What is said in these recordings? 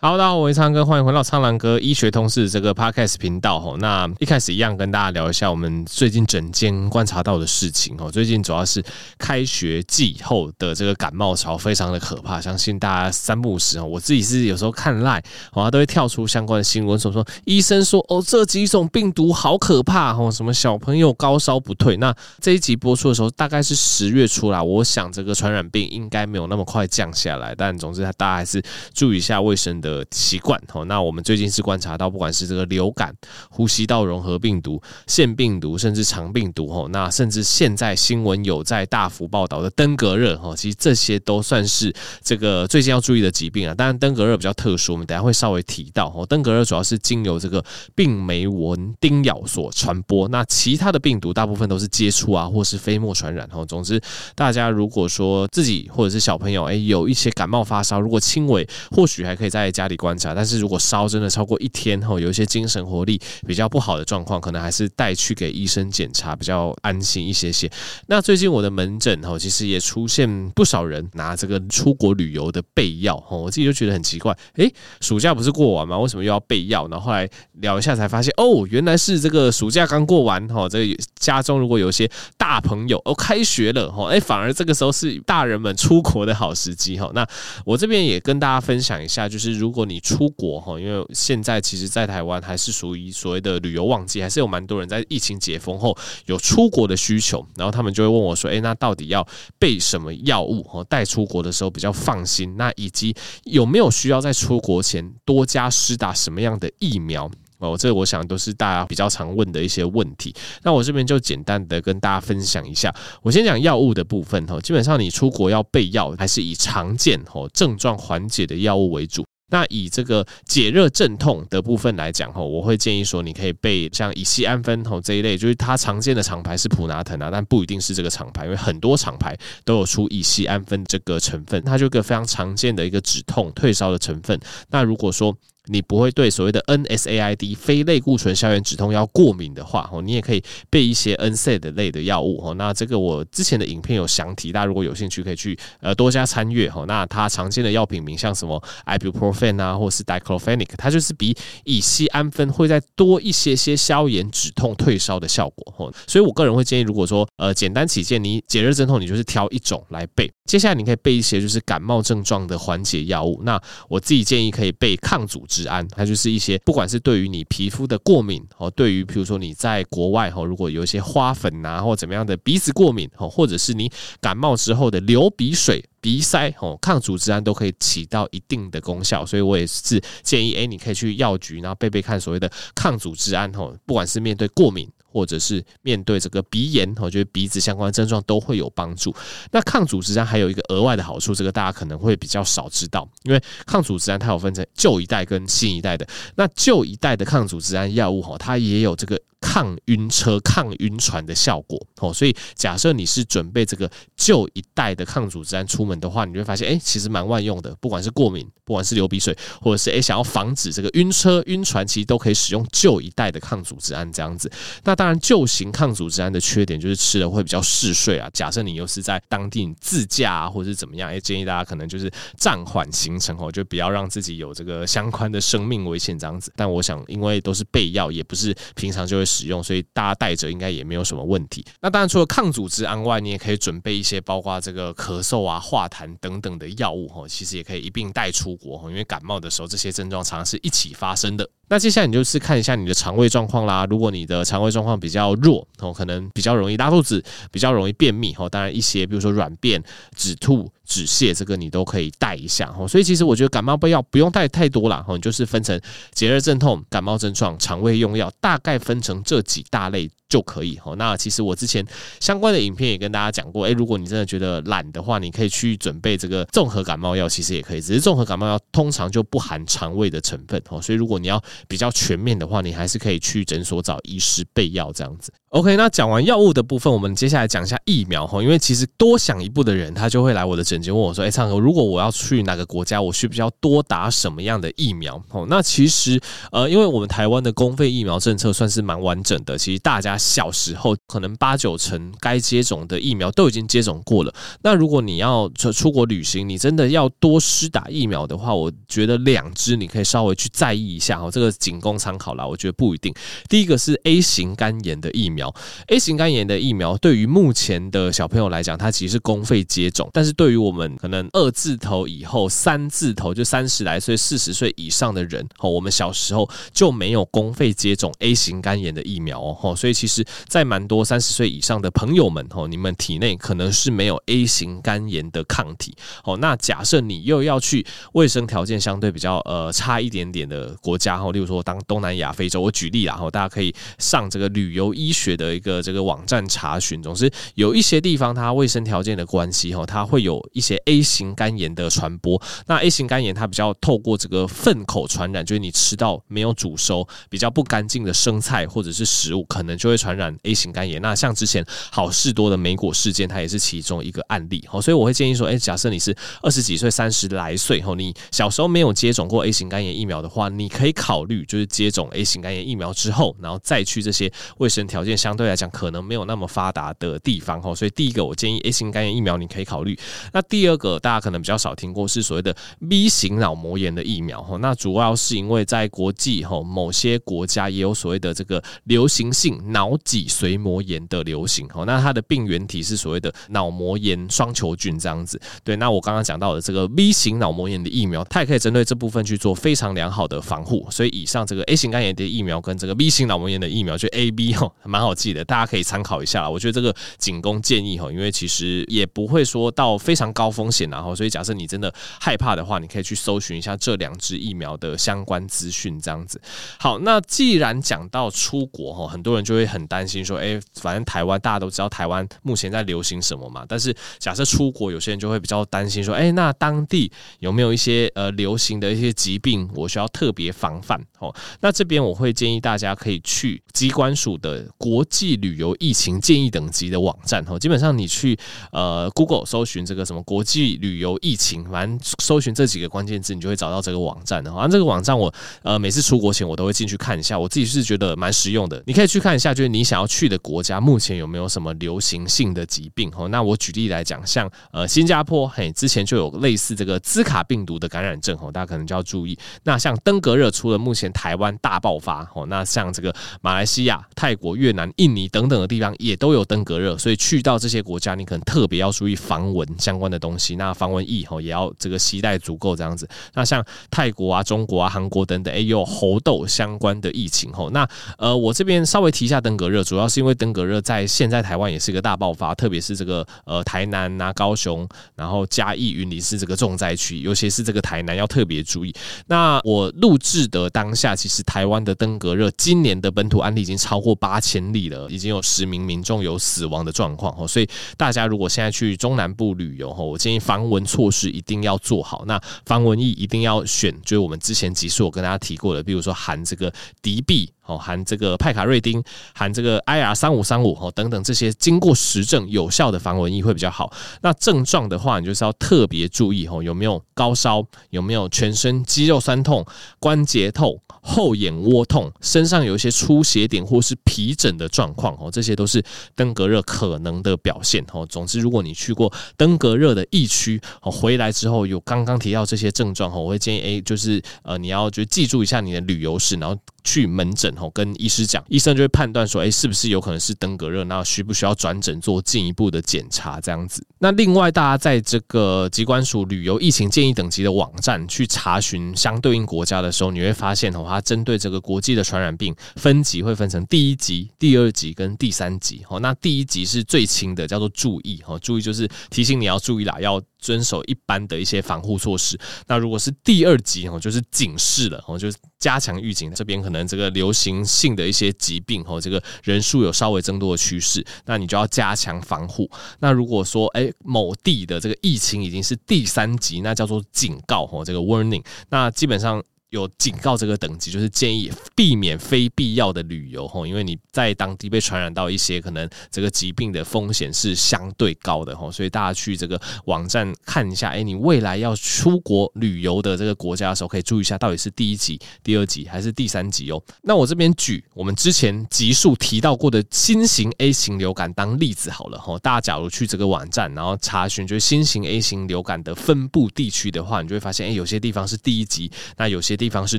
好，大家好，我是苍哥，欢迎回到苍蓝鸽医学通识这个 podcast 频道吼。那一开始一样跟大家聊一下我们最近整间观察到的事情哦。最近主要是开学季后的这个感冒潮非常的可怕，相信大家三不五时哦，我自己是有时候看 LINE 哦，他都会跳出相关的新闻，说说医生说哦，这几种病毒好可怕哦，什么小朋友高烧不退。那这一集播出的时候大概是十月初啦，我想这个传染病应该没有那么快降下来，但总之大家还是注意一下卫生的。的习惯哦，那我们最近是观察到，不管是这个流感、呼吸道融合病毒、腺病毒，甚至肠病毒哦，那甚至现在新闻有在大幅报道的登革热哦，其实这些都算是这个最近要注意的疾病啊。当然，登革热比较特殊，我们等下会稍微提到哦。登革热主要是经由这个病媒蚊叮咬所传播，那其他的病毒大部分都是接触啊，或是飞沫传染哦。总之，大家如果说自己或者是小朋友哎有一些感冒发烧，如果轻微，或许还可以在家里观察，但是如果烧真的超过一天后，有一些精神活力比较不好的状况，可能还是带去给医生检查比较安心一些些。那最近我的门诊哈，其实也出现不少人拿这个出国旅游的备药哈，我自己就觉得很奇怪，诶，暑假不是过完吗？为什么又要备药？然后后来聊一下才发现，哦，原来是这个暑假刚过完哈，这个家中如果有些大朋友哦开学了哈，诶，反而这个时候是大人们出国的好时机哈。那我这边也跟大家分享一下，就是如如果你出国哈，因为现在其实，在台湾还是属于所谓的旅游旺季，还是有蛮多人在疫情解封后有出国的需求，然后他们就会问我说：“诶，那到底要备什么药物哦，带出国的时候比较放心？那以及有没有需要在出国前多加施打什么样的疫苗？”哦，这我想都是大家比较常问的一些问题。那我这边就简单的跟大家分享一下。我先讲药物的部分哈，基本上你出国要备药，还是以常见哦症状缓解的药物为主。那以这个解热镇痛的部分来讲吼，我会建议说，你可以备像乙烯胺酚吼这一类，就是它常见的厂牌是普拿疼啊，但不一定是这个厂牌，因为很多厂牌都有出乙烯胺酚这个成分，它就一个非常常见的一个止痛退烧的成分。那如果说你不会对所谓的 NSAID 非类固醇消炎止痛药过敏的话，哦，你也可以备一些 NSAID 类的药物，哦，那这个我之前的影片有详提，大家如果有兴趣可以去呃多加参阅，哈，那它常见的药品名像什么 Ibuprofen 啊，或是 Diclofenac，它就是比乙醯胺酚会再多一些些消炎止痛退烧的效果，哈，所以我个人会建议，如果说呃简单起见，你解热镇痛，你就是挑一种来备，接下来你可以备一些就是感冒症状的缓解药物，那我自己建议可以备抗组织。治安，它就是一些不管是对于你皮肤的过敏哦，对于比如说你在国外哈，如果有一些花粉呐或怎么样的鼻子过敏哦，或者是你感冒之后的流鼻水、鼻塞哦，抗组织胺都可以起到一定的功效，所以我也是建议，哎，你可以去药局然后背背看所谓的抗组织胺哦，不管是面对过敏。或者是面对这个鼻炎，我觉得鼻子相关症状都会有帮助。那抗组织胺还有一个额外的好处，这个大家可能会比较少知道，因为抗组织胺它有分成旧一代跟新一代的。那旧一代的抗组织胺药物哈，它也有这个。抗晕车、抗晕船的效果哦，所以假设你是准备这个旧一代的抗组织胺出门的话，你就会发现，哎，其实蛮万用的。不管是过敏，不管是流鼻水，或者是哎想要防止这个晕车、晕船，其实都可以使用旧一代的抗组织胺这样子。那当然，旧型抗组织胺的缺点就是吃了会比较嗜睡啊。假设你又是在当地自驾啊，或者是怎么样，哎，建议大家可能就是暂缓行程哦，就不要让自己有这个相关的生命危险这样子。但我想，因为都是备药，也不是平常就会。使用，用所以大家带着应该也没有什么问题。那当然，除了抗组织胺外，你也可以准备一些包括这个咳嗽啊、化痰等等的药物哈，其实也可以一并带出国哈，因为感冒的时候这些症状常常是一起发生的。那接下来你就是看一下你的肠胃状况啦。如果你的肠胃状况比较弱哦，可能比较容易拉肚子，比较容易便秘哦。当然，一些比如说软便、止吐、止泻，这个你都可以带一下哦。所以其实我觉得感冒备药不用带太多啦，你就是分成解热镇痛、感冒症状、肠胃用药，大概分成这几大类。就可以哈。那其实我之前相关的影片也跟大家讲过，诶，如果你真的觉得懒的话，你可以去准备这个综合感冒药，其实也可以。只是综合感冒药通常就不含肠胃的成分哦，所以如果你要比较全面的话，你还是可以去诊所找医师备药这样子。OK，那讲完药物的部分，我们接下来讲一下疫苗哈。因为其实多想一步的人，他就会来我的诊间问我说：“哎，苍哥，如果我要去哪个国家，我需不需要多打什么样的疫苗？”哦，那其实呃，因为我们台湾的公费疫苗政策算是蛮完整的，其实大家。小时候可能八九成该接种的疫苗都已经接种过了。那如果你要出出国旅行，你真的要多施打疫苗的话，我觉得两支你可以稍微去在意一下哦，这个仅供参考啦。我觉得不一定。第一个是 A 型肝炎的疫苗，A 型肝炎的疫苗对于目前的小朋友来讲，它其实是公费接种，但是对于我们可能二字头以后、三字头就三十来岁、四十岁以上的人，哦，我们小时候就没有公费接种 A 型肝炎的疫苗哦，所以其实，在蛮多三十岁以上的朋友们，哦，你们体内可能是没有 A 型肝炎的抗体，哦，那假设你又要去卫生条件相对比较呃差一点点的国家，哦，例如说当东南亚、非洲，我举例啦，哦，大家可以上这个旅游医学的一个这个网站查询，总之有一些地方它卫生条件的关系，哦，它会有一些 A 型肝炎的传播。那 A 型肝炎它比较透过这个粪口传染，就是你吃到没有煮熟、比较不干净的生菜或者是食物，可能就会传染 A 型肝炎。那像之前好事多的莓果事件，它也是其中一个案例。好，所以我会建议说，诶，假设你是二十几岁、三十来岁，后你小时候没有接种过 A 型肝炎疫苗的话，你可以考虑就是接种 A 型肝炎疫苗之后，然后再去这些卫生条件相对来讲可能没有那么发达的地方。哈，所以第一个我建议 A 型肝炎疫苗你可以考虑。那第二个大家可能比较少听过是所谓的 B 型脑膜炎的疫苗。哈，那主要是因为在国际哈某些国家也有所谓的这个流行性脑脑脊髓膜炎的流行。哦，那它的病原体是所谓的脑膜炎双球菌这样子。对，那我刚刚讲到的这个 V 型脑膜炎的疫苗，它也可以针对这部分去做非常良好的防护。所以以上这个 A 型肝炎的疫苗跟这个 B 型脑膜炎的疫苗，就 A、B 哦，蛮好记的，大家可以参考一下。我觉得这个仅供建议哈，因为其实也不会说到非常高风险，然后所以假设你真的害怕的话，你可以去搜寻一下这两支疫苗的相关资讯，这样子。好，那既然讲到出国哈，很多人就会很很担心说，哎，反正台湾大家都知道台湾目前在流行什么嘛，但是假设出国，有些人就会比较担心说，哎，那当地有没有一些呃流行的一些疾病，我需要特别防范？哦，那这边我会建议大家可以去机关署的国际旅游疫情建议等级的网站，哦，基本上你去呃 Google 搜寻这个什么国际旅游疫情，反正搜寻这几个关键字，你就会找到这个网站的。好像这个网站我呃每次出国前我都会进去看一下，我自己是觉得蛮实用的。你可以去看一下，就你想要去的国家目前有没有什么流行性的疾病。哦，那我举例来讲，像呃新加坡，嘿，之前就有类似这个兹卡病毒的感染症，哦，大家可能就要注意。那像登革热，除了目前台湾大爆发，哦，那像这个马来西亚、泰国、越南、印尼等等的地方也都有登革热，所以去到这些国家，你可能特别要注意防蚊相关的东西。那防蚊液吼也要这个携带足够这样子。那像泰国啊、中国啊、韩国等等，也有猴痘相关的疫情吼。那呃，我这边稍微提一下登革热，主要是因为登革热在现在台湾也是一个大爆发，特别是这个呃台南啊、高雄，然后嘉义、云林是这个重灾区，尤其是这个台南要特别注意。那我录制的当下，其实台湾的登革热今年的本土案例已经超过八千例了，已经有十名民众有死亡的状况哦。所以大家如果现在去中南部旅游哦，我建议防蚊措施一定要做好。那防蚊液一定要选，就是我们之前集数我跟大家提过的，比如说含这个敌避。哦，含这个派卡瑞丁，含这个 IR 三五三五哦等等这些经过实证有效的防蚊液会比较好。那症状的话，你就是要特别注意哦，有没有高烧，有没有全身肌肉酸痛、关节痛、后眼窝痛，身上有一些出血点或是皮疹的状况哦，这些都是登革热可能的表现哦。总之，如果你去过登革热的疫区哦，回来之后有刚刚提到这些症状哦，我会建议诶，就是呃，你要就记住一下你的旅游史，然后去门诊。跟医师讲，医生就会判断说，哎，是不是有可能是登革热？那需不需要转诊做进一步的检查？这样子。那另外，大家在这个疾管署旅游疫情建议等级的网站去查询相对应国家的时候，你会发现哦，它针对这个国际的传染病分级会分成第一级、第二级跟第三级。哦，那第一级是最轻的，叫做注意。哦，注意就是提醒你要注意啦，要。遵守一般的一些防护措施。那如果是第二级哦，就是警示了哦，就是加强预警。这边可能这个流行性的一些疾病哦，这个人数有稍微增多的趋势，那你就要加强防护。那如果说诶某地的这个疫情已经是第三级，那叫做警告哦，这个 warning。那基本上。有警告这个等级，就是建议避免非必要的旅游吼，因为你在当地被传染到一些可能这个疾病的风险是相对高的吼，所以大家去这个网站看一下，哎，你未来要出国旅游的这个国家的时候，可以注意一下到底是第一级、第二级还是第三级哦。那我这边举我们之前集数提到过的新型 A 型流感当例子好了吼，大家假如去这个网站，然后查询就是新型 A 型流感的分布地区的话，你就会发现，哎，有些地方是第一级，那有些。地方是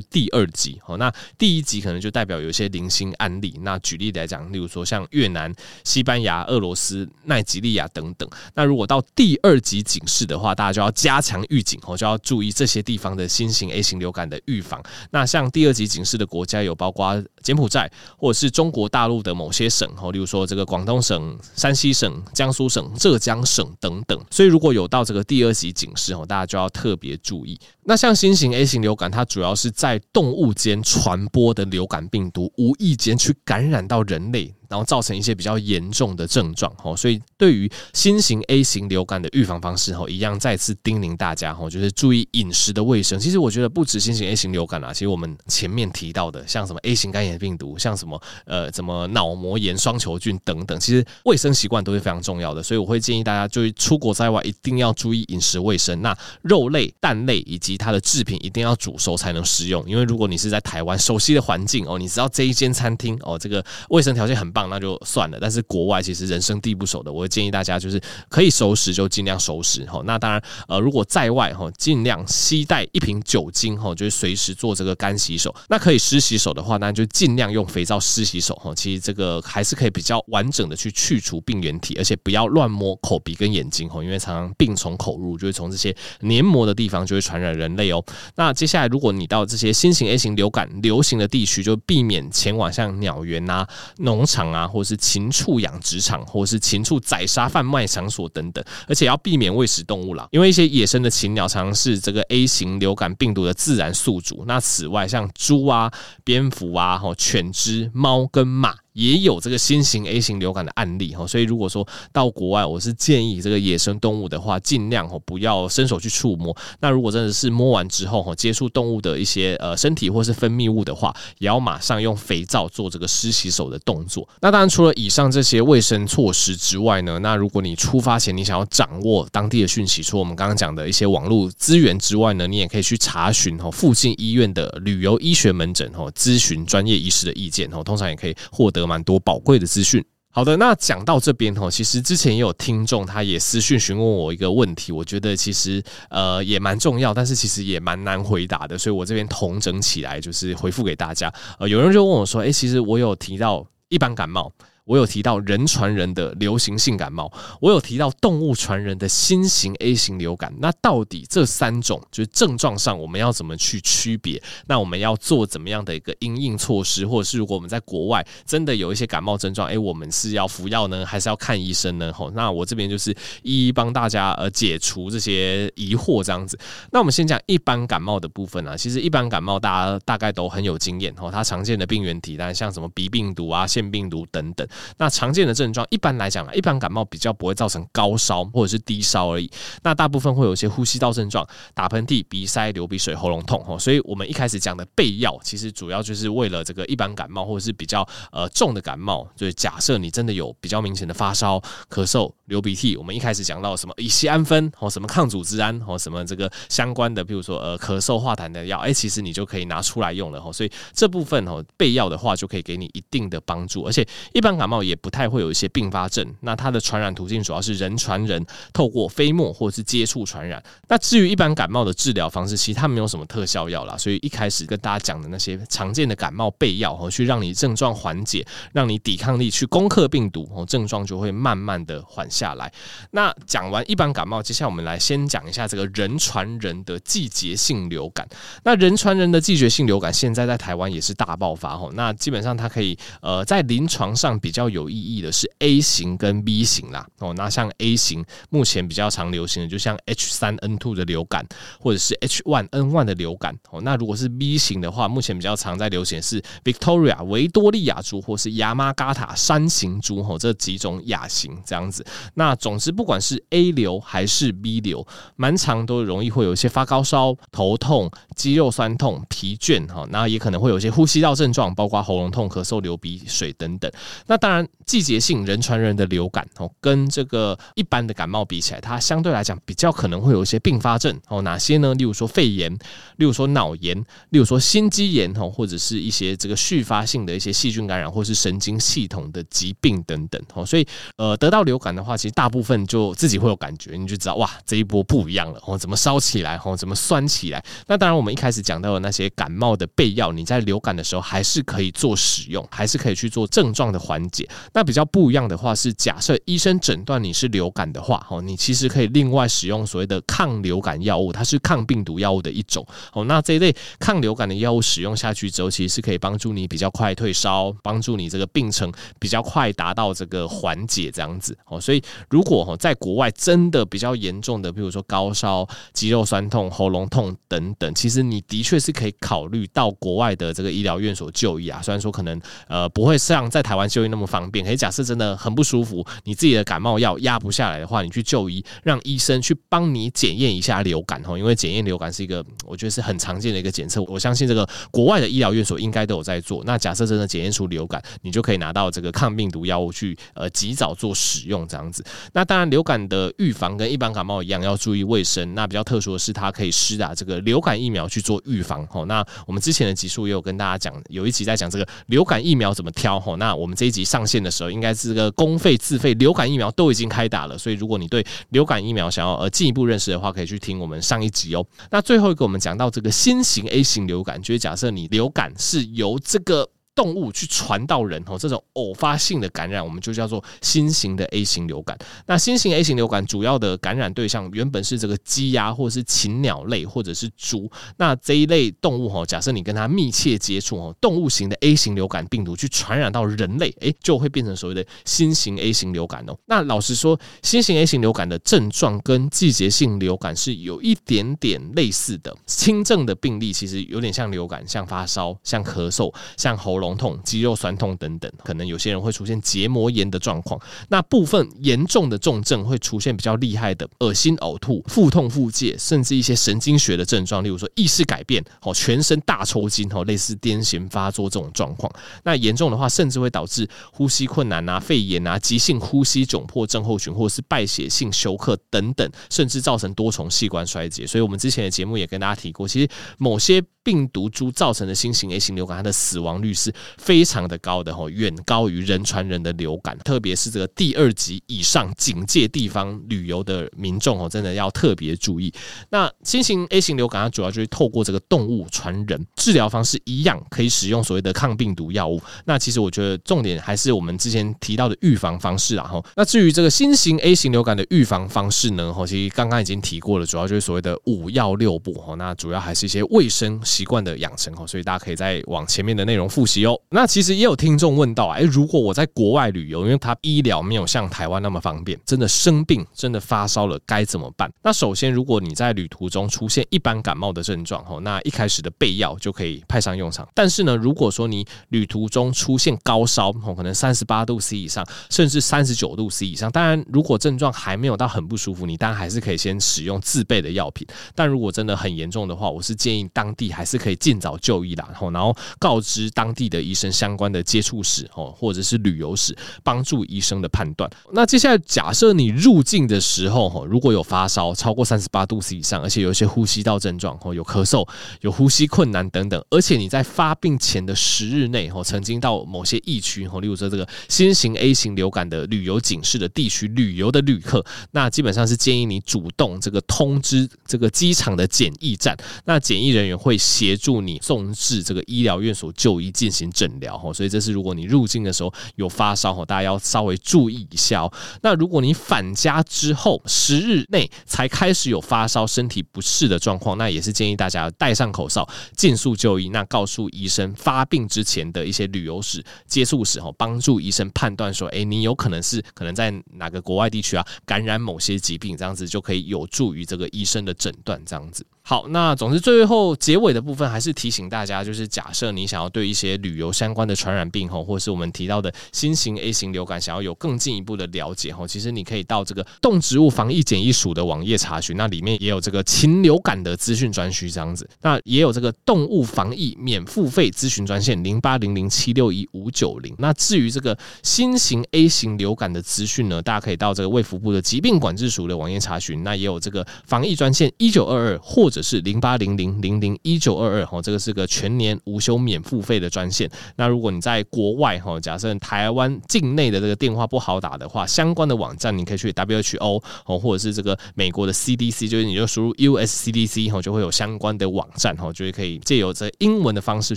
第二级，好，那第一级可能就代表有一些零星案例。那举例来讲，例如说像越南、西班牙、俄罗斯、奈及利亚等等。那如果到第二级警示的话，大家就要加强预警，哦，就要注意这些地方的新型 A 型流感的预防。那像第二级警示的国家有包括柬埔寨，或者是中国大陆的某些省，哦，例如说这个广东省、山西省、江苏省、浙江省等等。所以如果有到这个第二级警示，哦，大家就要特别注意。那像新型 A 型流感，它主要是在动物间传播的流感病毒，无意间去感染到人类。然后造成一些比较严重的症状，哦，所以对于新型 A 型流感的预防方式，哦，一样再次叮咛大家，哦，就是注意饮食的卫生。其实我觉得不止新型 A 型流感啊，其实我们前面提到的，像什么 A 型肝炎病毒，像什么呃，什么脑膜炎双球菌等等，其实卫生习惯都是非常重要的。所以我会建议大家，就是出国在外一定要注意饮食卫生。那肉类、蛋类以及它的制品一定要煮熟才能食用，因为如果你是在台湾熟悉的环境哦，你知道这一间餐厅哦，这个卫生条件很棒。那就算了，但是国外其实人生地不熟的，我会建议大家就是可以熟食就尽量熟食哈。那当然，呃，如果在外哈，尽量携带一瓶酒精哈，就是随时做这个干洗手。那可以湿洗手的话，那就尽量用肥皂湿洗手哈。其实这个还是可以比较完整的去去除病原体，而且不要乱摸口鼻跟眼睛哈，因为常常病从口入，就会从这些黏膜的地方就会传染人类哦。那接下来，如果你到这些新型 A 型流感流行的地区，就避免前往像鸟园啊、农场。啊，或是禽畜养殖场，或是禽畜宰杀贩卖场所等等，而且要避免喂食动物啦，因为一些野生的禽鸟常常是这个 A 型流感病毒的自然宿主。那此外，像猪啊、蝙蝠啊、吼犬只、猫跟马。也有这个新型 A 型流感的案例哈，所以如果说到国外，我是建议这个野生动物的话，尽量不要伸手去触摸。那如果真的是摸完之后哈，接触动物的一些呃身体或是分泌物的话，也要马上用肥皂做这个湿洗手的动作。那当然，除了以上这些卫生措施之外呢，那如果你出发前你想要掌握当地的讯息，除了我们刚刚讲的一些网络资源之外呢，你也可以去查询哈附近医院的旅游医学门诊哈，咨询专业医师的意见哈，通常也可以获得。蛮多宝贵的资讯。好的，那讲到这边哦，其实之前也有听众，他也私讯询问我一个问题，我觉得其实呃也蛮重要，但是其实也蛮难回答的，所以我这边统整起来就是回复给大家。呃，有人就问我说，诶，其实我有提到一般感冒。我有提到人传人的流行性感冒，我有提到动物传人的新型 A 型流感。那到底这三种就是症状上，我们要怎么去区别？那我们要做怎么样的一个因应措施？或者是如果我们在国外真的有一些感冒症状，哎，我们是要服药呢，还是要看医生呢？吼，那我这边就是一一帮大家呃解除这些疑惑，这样子。那我们先讲一般感冒的部分啊，其实一般感冒大家大概都很有经验吼，它常见的病原体，但像什么鼻病毒啊、腺病毒等等。那常见的症状，一般来讲呢，一般感冒比较不会造成高烧或者是低烧而已。那大部分会有一些呼吸道症状，打喷嚏、鼻塞、流鼻水、喉咙痛。所以我们一开始讲的备药，其实主要就是为了这个一般感冒或者是比较呃重的感冒。就是假设你真的有比较明显的发烧、咳嗽、流鼻涕，我们一开始讲到什么乙醯胺酚或什么抗组织胺或什么这个相关的，比如说呃咳嗽化痰的药，哎，其实你就可以拿出来用了。所以这部分哦备药的话，就可以给你一定的帮助。而且一般感冒也不太会有一些并发症，那它的传染途径主要是人传人，透过飞沫或者是接触传染。那至于一般感冒的治疗方式，其实它没有什么特效药啦，所以一开始跟大家讲的那些常见的感冒备药，哦，去让你症状缓解，让你抵抗力去攻克病毒，哦，症状就会慢慢的缓下来。那讲完一般感冒，接下来我们来先讲一下这个人传人的季节性流感。那人传人的季节性流感现在在台湾也是大爆发，哦，那基本上它可以呃在临床上比比较有意义的是 A 型跟 B 型啦。哦，那像 A 型目前比较常流行的，就像 H 三 N two 的流感，或者是 H1N1 的流感。哦，那如果是 B 型的话，目前比较常在流行是 Victoria 维多利亚株，或是亚马嘎塔山形株。哦，这几种亚型这样子。那总之，不管是 A 流还是 B 流，蛮常都容易会有一些发高烧、头痛、肌肉酸痛、疲倦。哈，那也可能会有一些呼吸道症状，包括喉咙痛、咳嗽、流鼻水等等。那当然，季节性人传人的流感哦，跟这个一般的感冒比起来，它相对来讲比较可能会有一些并发症哦。哪些呢？例如说肺炎，例如说脑炎，例如说心肌炎哦，或者是一些这个续发性的一些细菌感染，或是神经系统的疾病等等哦。所以，呃，得到流感的话，其实大部分就自己会有感觉，你就知道哇，这一波不一样了哦，怎么烧起来哦，怎么酸起来？那当然，我们一开始讲到的那些感冒的备药，你在流感的时候还是可以做使用，还是可以去做症状的缓解。那比较不一样的话是，假设医生诊断你是流感的话，哦，你其实可以另外使用所谓的抗流感药物，它是抗病毒药物的一种。哦，那这一类抗流感的药物使用下去之后，其实是可以帮助你比较快退烧，帮助你这个病程比较快达到这个缓解这样子。哦，所以如果哈在国外真的比较严重的，比如说高烧、肌肉酸痛、喉咙痛等等，其实你的确是可以考虑到国外的这个医疗院所就医啊。虽然说可能呃不会像在台湾就医那么么方便，可以假设真的很不舒服，你自己的感冒药压不下来的话，你去就医，让医生去帮你检验一下流感哦，因为检验流感是一个我觉得是很常见的一个检测，我相信这个国外的医疗院所应该都有在做。那假设真的检验出流感，你就可以拿到这个抗病毒药物去呃及早做使用这样子。那当然流感的预防跟一般感冒一样，要注意卫生。那比较特殊的是，它可以施打这个流感疫苗去做预防哦。那我们之前的集数也有跟大家讲，有一集在讲这个流感疫苗怎么挑吼。那我们这一集上线的时候，应该是个公费自费流感疫苗都已经开打了。所以如果你对流感疫苗想要呃进一步认识的话，可以去听我们上一集哦。那最后一个我们讲到这个新型 A 型流感，就是假设你流感是由这个。动物去传到人哦，这种偶发性的感染，我们就叫做新型的 A 型流感。那新型 A 型流感主要的感染对象原本是这个鸡鸭或者是禽鸟类或者是猪。那这一类动物哦，假设你跟它密切接触哦，动物型的 A 型流感病毒去传染到人类，诶，就会变成所谓的新型 A 型流感哦。那老实说，新型 A 型流感的症状跟季节性流感是有一点点类似的，轻症的病例其实有点像流感，像发烧、像咳嗽、像喉咙。痛、肌肉酸痛等等，可能有些人会出现结膜炎的状况。那部分严重的重症会出现比较厉害的恶心、呕吐、腹痛、腹泻，甚至一些神经学的症状，例如说意识改变、哦全身大抽筋、哦类似癫痫发作这种状况。那严重的话，甚至会导致呼吸困难啊、肺炎啊、急性呼吸窘迫症候群，或者是败血性休克等等，甚至造成多重器官衰竭。所以我们之前的节目也跟大家提过，其实某些病毒株造成的新型 A 型流感，它的死亡率是非常的高的吼，远高于人传人的流感。特别是这个第二级以上警戒地方旅游的民众哦，真的要特别注意。那新型 A 型流感，它主要就是透过这个动物传人，治疗方式一样，可以使用所谓的抗病毒药物。那其实我觉得重点还是我们之前提到的预防方式啊吼。那至于这个新型 A 型流感的预防方式呢，吼，其实刚刚已经提过了，主要就是所谓的五要六不吼。那主要还是一些卫生。习惯的养成哦，所以大家可以再往前面的内容复习哦。那其实也有听众问到，哎，如果我在国外旅游，因为他医疗没有像台湾那么方便，真的生病，真的发烧了，该怎么办？那首先，如果你在旅途中出现一般感冒的症状哦，那一开始的备药就可以派上用场。但是呢，如果说你旅途中出现高烧哦，可能三十八度 C 以上，甚至三十九度 C 以上，当然，如果症状还没有到很不舒服，你当然还是可以先使用自备的药品。但如果真的很严重的话，我是建议当地还是可以尽早就医啦，然后然后告知当地的医生相关的接触史哦，或者是旅游史，帮助医生的判断。那接下来假设你入境的时候哈，如果有发烧超过三十八度 C 以上，而且有一些呼吸道症状哦，有咳嗽、有呼吸困难等等，而且你在发病前的十日内哦，曾经到某些疫区哦，例如说这个新型 A 型流感的旅游警示的地区旅游的旅客，那基本上是建议你主动这个通知这个机场的检疫站，那检疫人员会。协助你送至这个医疗院所就医进行行诊疗哈。所以这是如果你入境的时候有发烧哈，大家要稍微注意一下哦。那如果你返家之后十日内才开始有发烧、身体不适的状况，那也是建议大家戴上口罩，尽速就医。那告诉医生发病之前的一些旅游史、接触史哈，帮助医生判断说，哎，你有可能是可能在哪个国外地区啊感染某些疾病，这样子就可以有助于这个医生的诊断，这样子。好，那总之最后结尾的部分还是提醒大家，就是假设你想要对一些旅游相关的传染病吼，或是我们提到的新型 A 型流感，想要有更进一步的了解吼，其实你可以到这个动植物防疫检疫署的网页查询，那里面也有这个禽流感的资讯专区这样子，那也有这个动物防疫免付费咨询专线零八零零七六一五九零。那至于这个新型 A 型流感的资讯呢，大家可以到这个卫福部的疾病管制署的网页查询，那也有这个防疫专线一九二二或或者是零八零零零零一九二二哈，这个是个全年无休免付费的专线。那如果你在国外哈，假设台湾境内的这个电话不好打的话，相关的网站你可以去 WHO 哦，或者是这个美国的 CDC，就是你就输入 USCDC 哈，就会有相关的网站哈，就会可以借由这英文的方式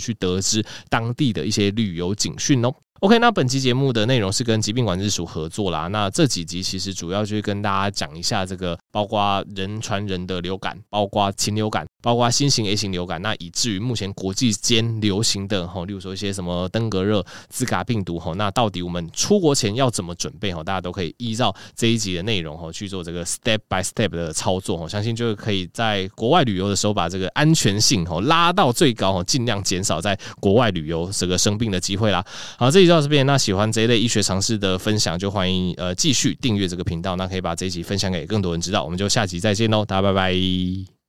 去得知当地的一些旅游警讯哦。OK，那本期节目的内容是跟疾病管制署合作啦。那这几集其实主要就是跟大家讲一下这个，包括人传人的流感，包括禽流感，包括新型 A 型流感。那以至于目前国际间流行的哈，例如说一些什么登革热、兹卡病毒哈，那到底我们出国前要怎么准备哈？大家都可以依照这一集的内容哈去做这个 step by step 的操作哈，相信就可以在国外旅游的时候把这个安全性哈拉到最高哈，尽量减少在国外旅游这个生病的机会啦。好，这一集。到这边，那喜欢这一类医学常识的分享，就欢迎呃继续订阅这个频道，那可以把这一集分享给更多人知道。我们就下集再见喽，大家拜拜。